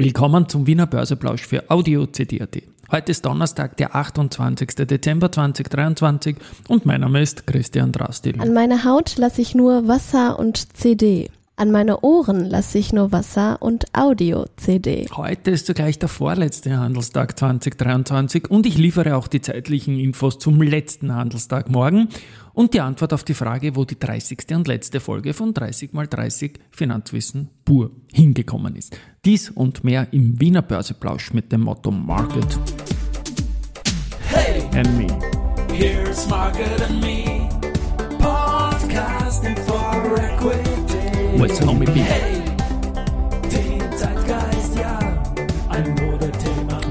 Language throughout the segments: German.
Willkommen zum Wiener Börseplausch für Audio CD.at. Heute ist Donnerstag, der 28. Dezember 2023 und mein Name ist Christian Drastil. An meine Haut lasse ich nur Wasser und CD. An meine Ohren lasse ich nur Wasser und Audio-CD. Heute ist zugleich der vorletzte Handelstag 2023 und ich liefere auch die zeitlichen Infos zum letzten Handelstag morgen und die Antwort auf die Frage, wo die 30. und letzte Folge von 30 x 30 Finanzwissen pur hingekommen ist. Dies und mehr im Wiener Börseplausch mit dem Motto Market Hey, and Me. here's Market and Me. Podcasting for Equity. With Homie B. Hey, den Zeitgeist,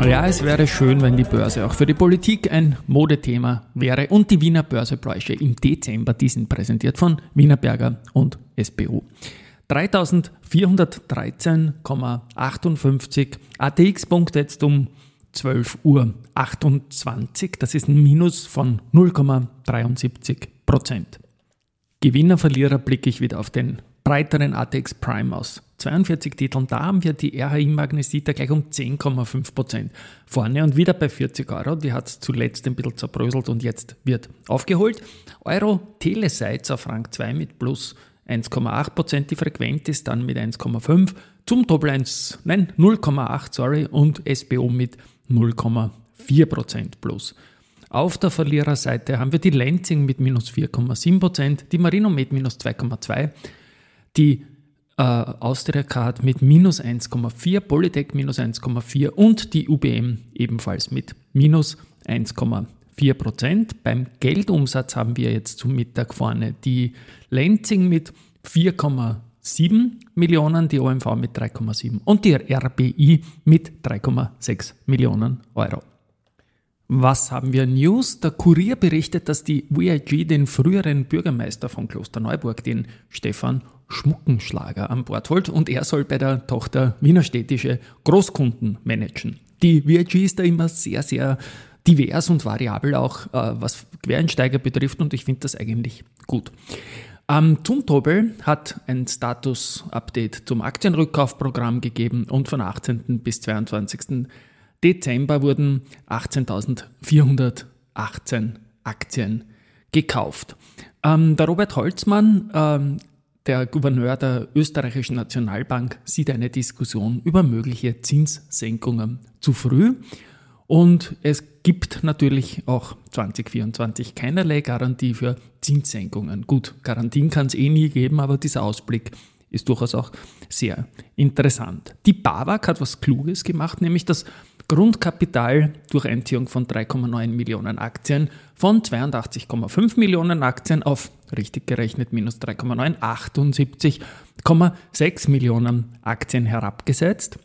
ja, es wäre schön, wenn die Börse auch für die Politik ein Modethema wäre und die Wiener Börsebräuche im Dezember diesen präsentiert von Wienerberger und SBU. 3413,58 ATX-Punkte jetzt um 12 Uhr 28. Das ist ein Minus von 0,73 Prozent. Gewinner, Verlierer blicke ich wieder auf den breiteren ATX Prime aus 42 Titeln. Da haben wir die RHI Magnesita gleich um 10,5 Prozent vorne und wieder bei 40 Euro. Die hat es zuletzt ein bisschen zerbröselt und jetzt wird aufgeholt. Euro Telesites auf Rang 2 mit plus 1,8 Prozent. Die Frequenz ist dann mit 1,5 zum Doppel 1, nein, 0,8, sorry, und SBO mit 0,4 Prozent plus. Auf der Verliererseite haben wir die Lansing mit minus 4,7 Prozent, die Marino mit minus 2,2, die äh, Austria Card mit minus 1,4, Polytech minus 1,4 und die UBM ebenfalls mit minus 1,4 Prozent. Beim Geldumsatz haben wir jetzt zum Mittag vorne die Lansing mit 4,7 Millionen, die OMV mit 3,7 und die RBI mit 3,6 Millionen Euro. Was haben wir News? Der Kurier berichtet, dass die VIG den früheren Bürgermeister von Klosterneuburg, den Stefan Schmuckenschlager, an Bord holt und er soll bei der Tochter Wiener Städtische Großkunden managen. Die VIG ist da immer sehr, sehr divers und variabel auch, äh, was Quereinsteiger betrifft und ich finde das eigentlich gut. Am Zumtobel hat ein Status-Update zum Aktienrückkaufprogramm gegeben und von 18. bis 22. Dezember wurden 18.418 Aktien gekauft. Ähm, der Robert Holzmann, ähm, der Gouverneur der österreichischen Nationalbank, sieht eine Diskussion über mögliche Zinssenkungen zu früh. Und es gibt natürlich auch 2024 keinerlei Garantie für Zinssenkungen. Gut, Garantien kann es eh nie geben, aber dieser Ausblick ist durchaus auch sehr interessant. Die BAWAG hat was Kluges gemacht, nämlich das Grundkapital durch Einziehung von 3,9 Millionen Aktien von 82,5 Millionen Aktien auf, richtig gerechnet, minus 3,9, 78,6 Millionen Aktien herabgesetzt.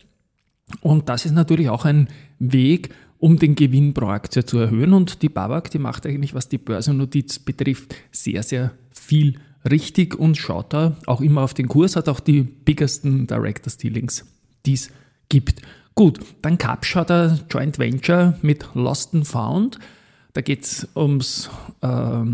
Und das ist natürlich auch ein Weg, um den Gewinn pro Aktie zu erhöhen. Und die BAWAG, die macht eigentlich, was die Börsennotiz betrifft, sehr, sehr viel richtig und schaut da auch immer auf den Kurs, hat auch die biggesten Director Dealings, die es gibt. Gut, dann Capshaw, der Joint Venture mit Lost and Found. Da geht es ums äh,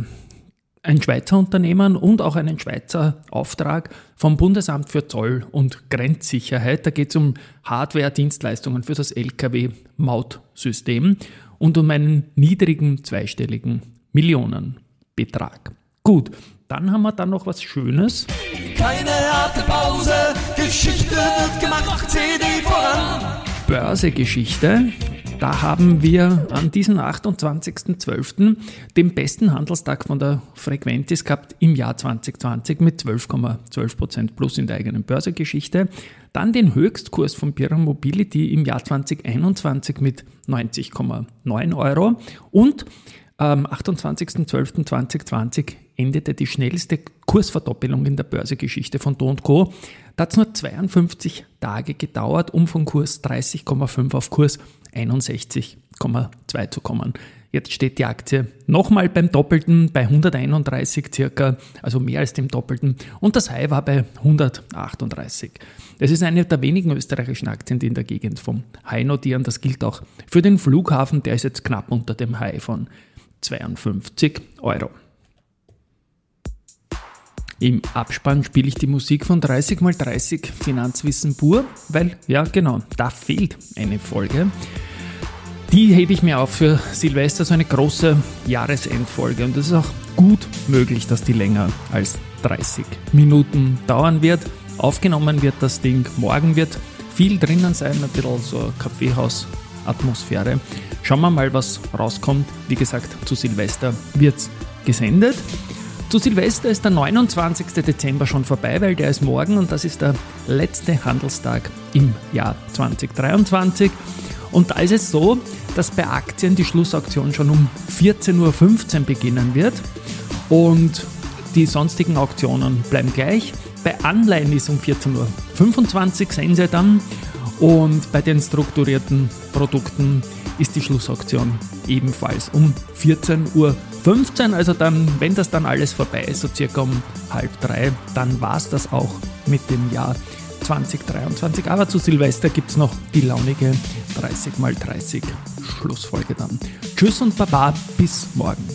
ein Schweizer Unternehmen und auch einen Schweizer Auftrag vom Bundesamt für Zoll- und Grenzsicherheit. Da geht es um Hardware-Dienstleistungen für das Lkw-Mautsystem und um einen niedrigen zweistelligen Millionenbetrag. Gut, dann haben wir dann noch was Schönes. Keine harte Pause, Geschichte wird gemacht, CD voran. Börsegeschichte. Da haben wir an diesem 28.12. den besten Handelstag von der Frequentis gehabt im Jahr 2020 mit 12,12% plus in der eigenen Börsegeschichte. Dann den Höchstkurs von Pira Mobility im Jahr 2021 mit 90,9 Euro und am 28.12.2020 endete die schnellste Kursverdoppelung in der Börsegeschichte von Do Co. Da hat es nur 52 Tage gedauert, um von Kurs 30,5 auf Kurs 61,2 zu kommen. Jetzt steht die Aktie nochmal beim Doppelten bei 131 circa, also mehr als dem Doppelten. Und das High war bei 138. Das ist eine der wenigen österreichischen Aktien, die in der Gegend vom High notieren. Das gilt auch für den Flughafen, der ist jetzt knapp unter dem High von 52 Euro. Im Abspann spiele ich die Musik von 30x30 Finanzwissen pur, weil, ja genau, da fehlt eine Folge. Die hebe ich mir auf für Silvester, so eine große Jahresendfolge. Und es ist auch gut möglich, dass die länger als 30 Minuten dauern wird. Aufgenommen wird das Ding, morgen wird viel drinnen sein, ein bisschen so Kaffeehaus-Atmosphäre. Schauen wir mal, was rauskommt. Wie gesagt, zu Silvester wird es gesendet. Zu Silvester ist der 29. Dezember schon vorbei, weil der ist morgen und das ist der letzte Handelstag im Jahr 2023. Und da ist es so, dass bei Aktien die Schlussauktion schon um 14.15 Uhr beginnen wird und die sonstigen Auktionen bleiben gleich. Bei Anleihen ist um 14.25 Uhr sehen Sie dann und bei den strukturierten Produkten ist die Schlussauktion ebenfalls um 14.15 Uhr. Also dann, wenn das dann alles vorbei ist, so circa um halb drei, dann war es das auch mit dem Jahr 2023. Aber zu Silvester gibt es noch die launige 30x30 Schlussfolge dann. Tschüss und Baba, bis morgen.